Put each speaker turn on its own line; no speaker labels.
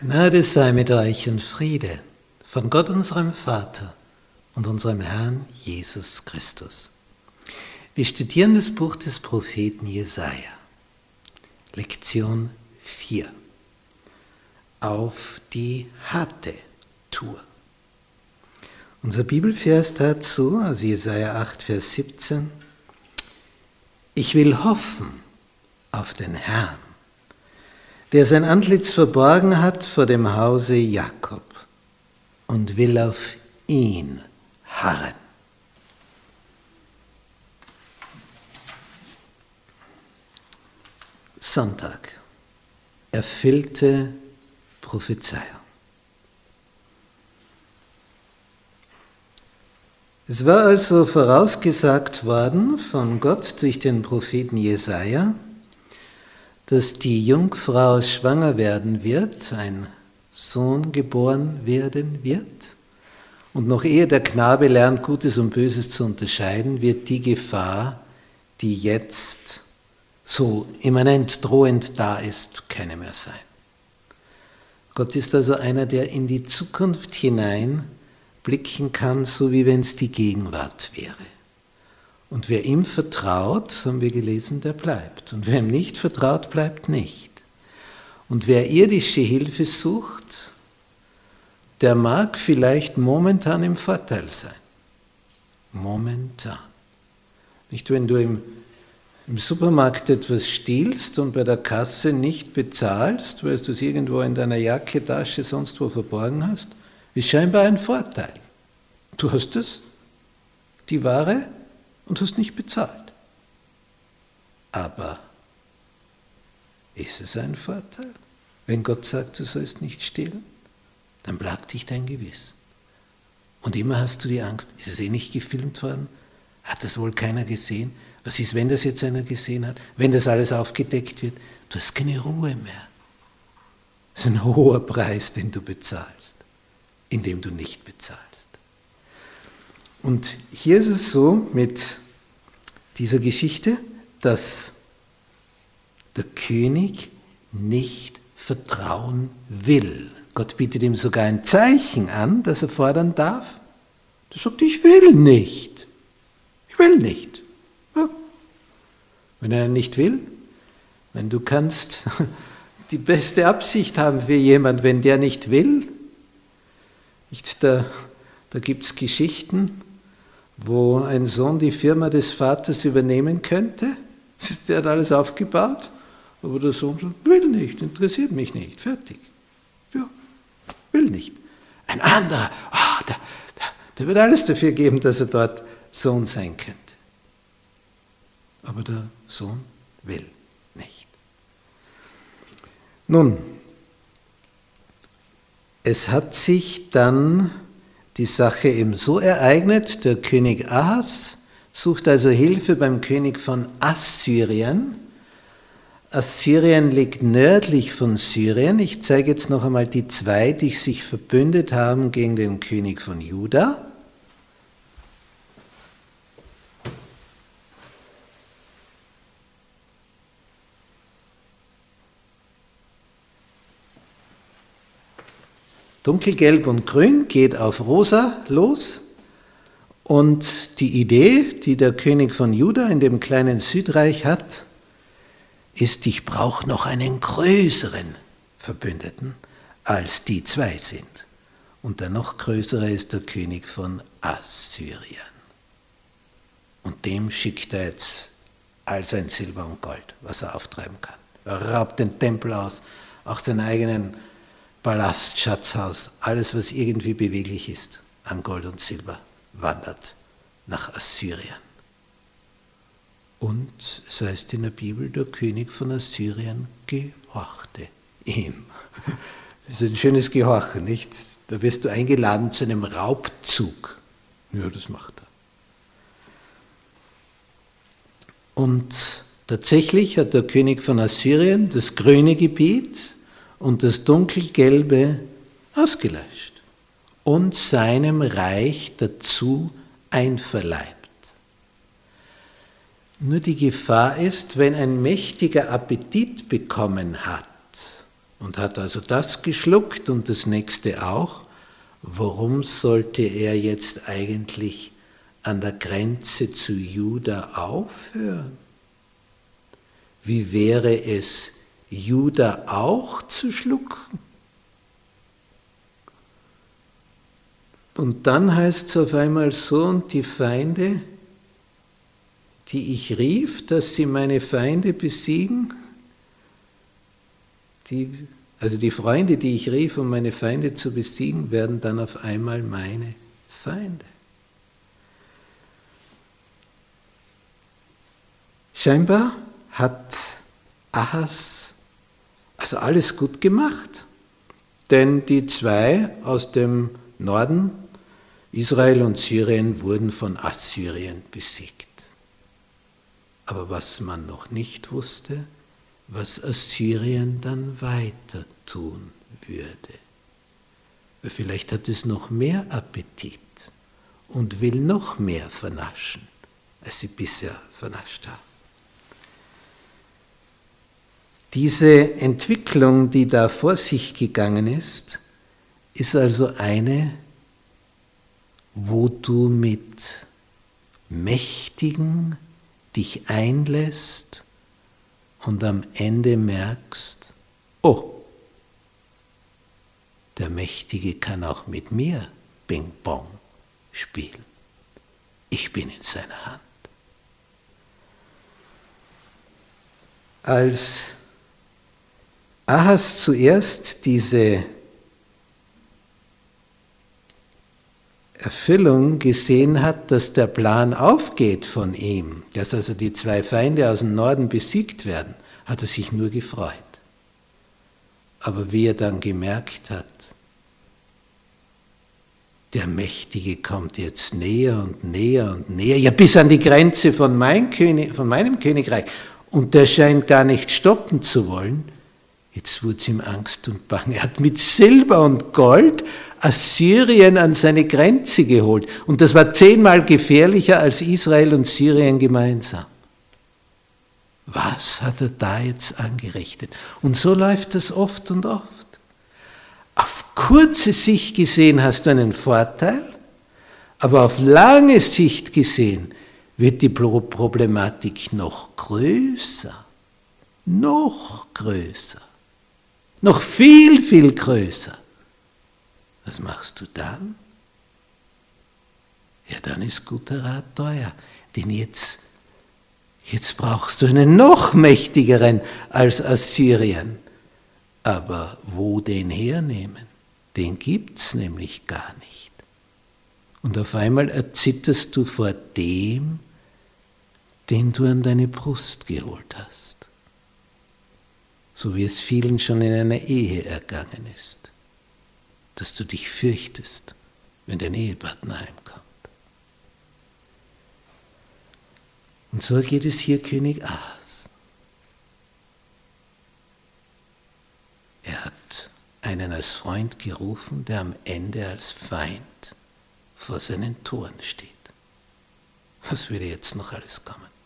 Gnade sei mit euch und Friede von Gott unserem Vater und unserem Herrn Jesus Christus. Wir studieren das Buch des Propheten Jesaja. Lektion 4. Auf die harte Tour. Unser Bibelvers dazu, also Jesaja 8, Vers 17. Ich will hoffen auf den Herrn der sein Antlitz verborgen hat vor dem Hause Jakob und will auf ihn harren. Sonntag. Erfüllte Prophezeiung. Es war also vorausgesagt worden von Gott durch den Propheten Jesaja, dass die Jungfrau schwanger werden wird, ein Sohn geboren werden wird. Und noch ehe der Knabe lernt, Gutes und Böses zu unterscheiden, wird die Gefahr, die jetzt so immanent drohend da ist, keine mehr sein. Gott ist also einer, der in die Zukunft hinein blicken kann, so wie wenn es die Gegenwart wäre. Und wer ihm vertraut, haben wir gelesen, der bleibt. Und wer ihm nicht vertraut, bleibt nicht. Und wer irdische Hilfe sucht, der mag vielleicht momentan im Vorteil sein. Momentan. Nicht, wenn du im, im Supermarkt etwas stiehlst und bei der Kasse nicht bezahlst, weil du es irgendwo in deiner Jacke, Tasche, sonst wo verborgen hast, ist scheinbar ein Vorteil. Du hast es, die Ware, und hast nicht bezahlt. Aber ist es ein Vorteil? Wenn Gott sagt, du sollst nicht stehlen, dann plagt dich dein Gewissen. Und immer hast du die Angst, ist es eh nicht gefilmt worden? Hat das wohl keiner gesehen? Was ist, wenn das jetzt einer gesehen hat? Wenn das alles aufgedeckt wird? Du hast keine Ruhe mehr. Das ist ein hoher Preis, den du bezahlst, indem du nicht bezahlst. Und hier ist es so mit dieser Geschichte, dass der König nicht vertrauen will. Gott bietet ihm sogar ein Zeichen an, das er fordern darf. Er sagt, ich will nicht. Ich will nicht. Ja. Wenn er nicht will, wenn du kannst die beste Absicht haben für jemand, wenn der nicht will, nicht, da, da gibt es Geschichten, wo ein Sohn die Firma des Vaters übernehmen könnte. Der hat alles aufgebaut, aber der Sohn sagt, will nicht, interessiert mich nicht, fertig. Ja, will nicht. Ein anderer, oh, der, der, der wird alles dafür geben, dass er dort Sohn sein könnte. Aber der Sohn will nicht. Nun, es hat sich dann die Sache eben so ereignet, der König Ahas sucht also Hilfe beim König von Assyrien. Assyrien liegt nördlich von Syrien. Ich zeige jetzt noch einmal die zwei, die sich verbündet haben gegen den König von Juda. Dunkelgelb und Grün geht auf Rosa los. Und die Idee, die der König von Juda in dem kleinen Südreich hat, ist, ich brauche noch einen größeren Verbündeten, als die zwei sind. Und der noch größere ist der König von Assyrien. Und dem schickt er jetzt all sein Silber und Gold, was er auftreiben kann. Er raubt den Tempel aus, auch seinen eigenen Palast, Schatzhaus, alles, was irgendwie beweglich ist an Gold und Silber, wandert nach Assyrien. Und es heißt in der Bibel, der König von Assyrien gehorchte ihm. Das ist ein schönes Gehorchen, nicht? Da wirst du eingeladen zu einem Raubzug. Ja, das macht er. Und tatsächlich hat der König von Assyrien das grüne Gebiet, und das Dunkelgelbe ausgelöscht und seinem Reich dazu einverleibt. Nur die Gefahr ist, wenn ein mächtiger Appetit bekommen hat, und hat also das geschluckt und das nächste auch. Warum sollte er jetzt eigentlich an der Grenze zu Juda aufhören? Wie wäre es, Juda auch zu schlucken? Und dann heißt es auf einmal so, und die Feinde, die ich rief, dass sie meine Feinde besiegen, die, also die Freunde, die ich rief, um meine Feinde zu besiegen, werden dann auf einmal meine Feinde. Scheinbar hat Ahas also alles gut gemacht, denn die zwei aus dem Norden, Israel und Syrien, wurden von Assyrien besiegt. Aber was man noch nicht wusste, was Assyrien dann weiter tun würde. Vielleicht hat es noch mehr Appetit und will noch mehr vernaschen, als sie bisher vernascht haben. Diese Entwicklung, die da vor sich gegangen ist, ist also eine, wo du mit Mächtigen dich einlässt und am Ende merkst, oh, der Mächtige kann auch mit mir Ping-Pong spielen. Ich bin in seiner Hand. Als Ahas zuerst diese Erfüllung gesehen hat, dass der Plan aufgeht von ihm, dass also die zwei Feinde aus dem Norden besiegt werden, hat er sich nur gefreut. Aber wie er dann gemerkt hat, der Mächtige kommt jetzt näher und näher und näher, ja bis an die Grenze von, mein König, von meinem Königreich, und der scheint gar nicht stoppen zu wollen, Jetzt wurde ihm Angst und Bang. Er hat mit Silber und Gold Assyrien an seine Grenze geholt. Und das war zehnmal gefährlicher als Israel und Syrien gemeinsam. Was hat er da jetzt angerichtet? Und so läuft das oft und oft. Auf kurze Sicht gesehen hast du einen Vorteil, aber auf lange Sicht gesehen wird die Problematik noch größer, noch größer. Noch viel, viel größer. Was machst du dann? Ja, dann ist guter Rat teuer. Denn jetzt, jetzt brauchst du einen noch mächtigeren als Assyrien. Aber wo den hernehmen? Den gibt es nämlich gar nicht. Und auf einmal erzitterst du vor dem, den du an deine Brust geholt hast so wie es vielen schon in einer Ehe ergangen ist, dass du dich fürchtest, wenn dein Ehepartner heimkommt. Und so geht es hier König Ahas. Er hat einen als Freund gerufen, der am Ende als Feind vor seinen Toren steht. Was würde jetzt noch alles kommen?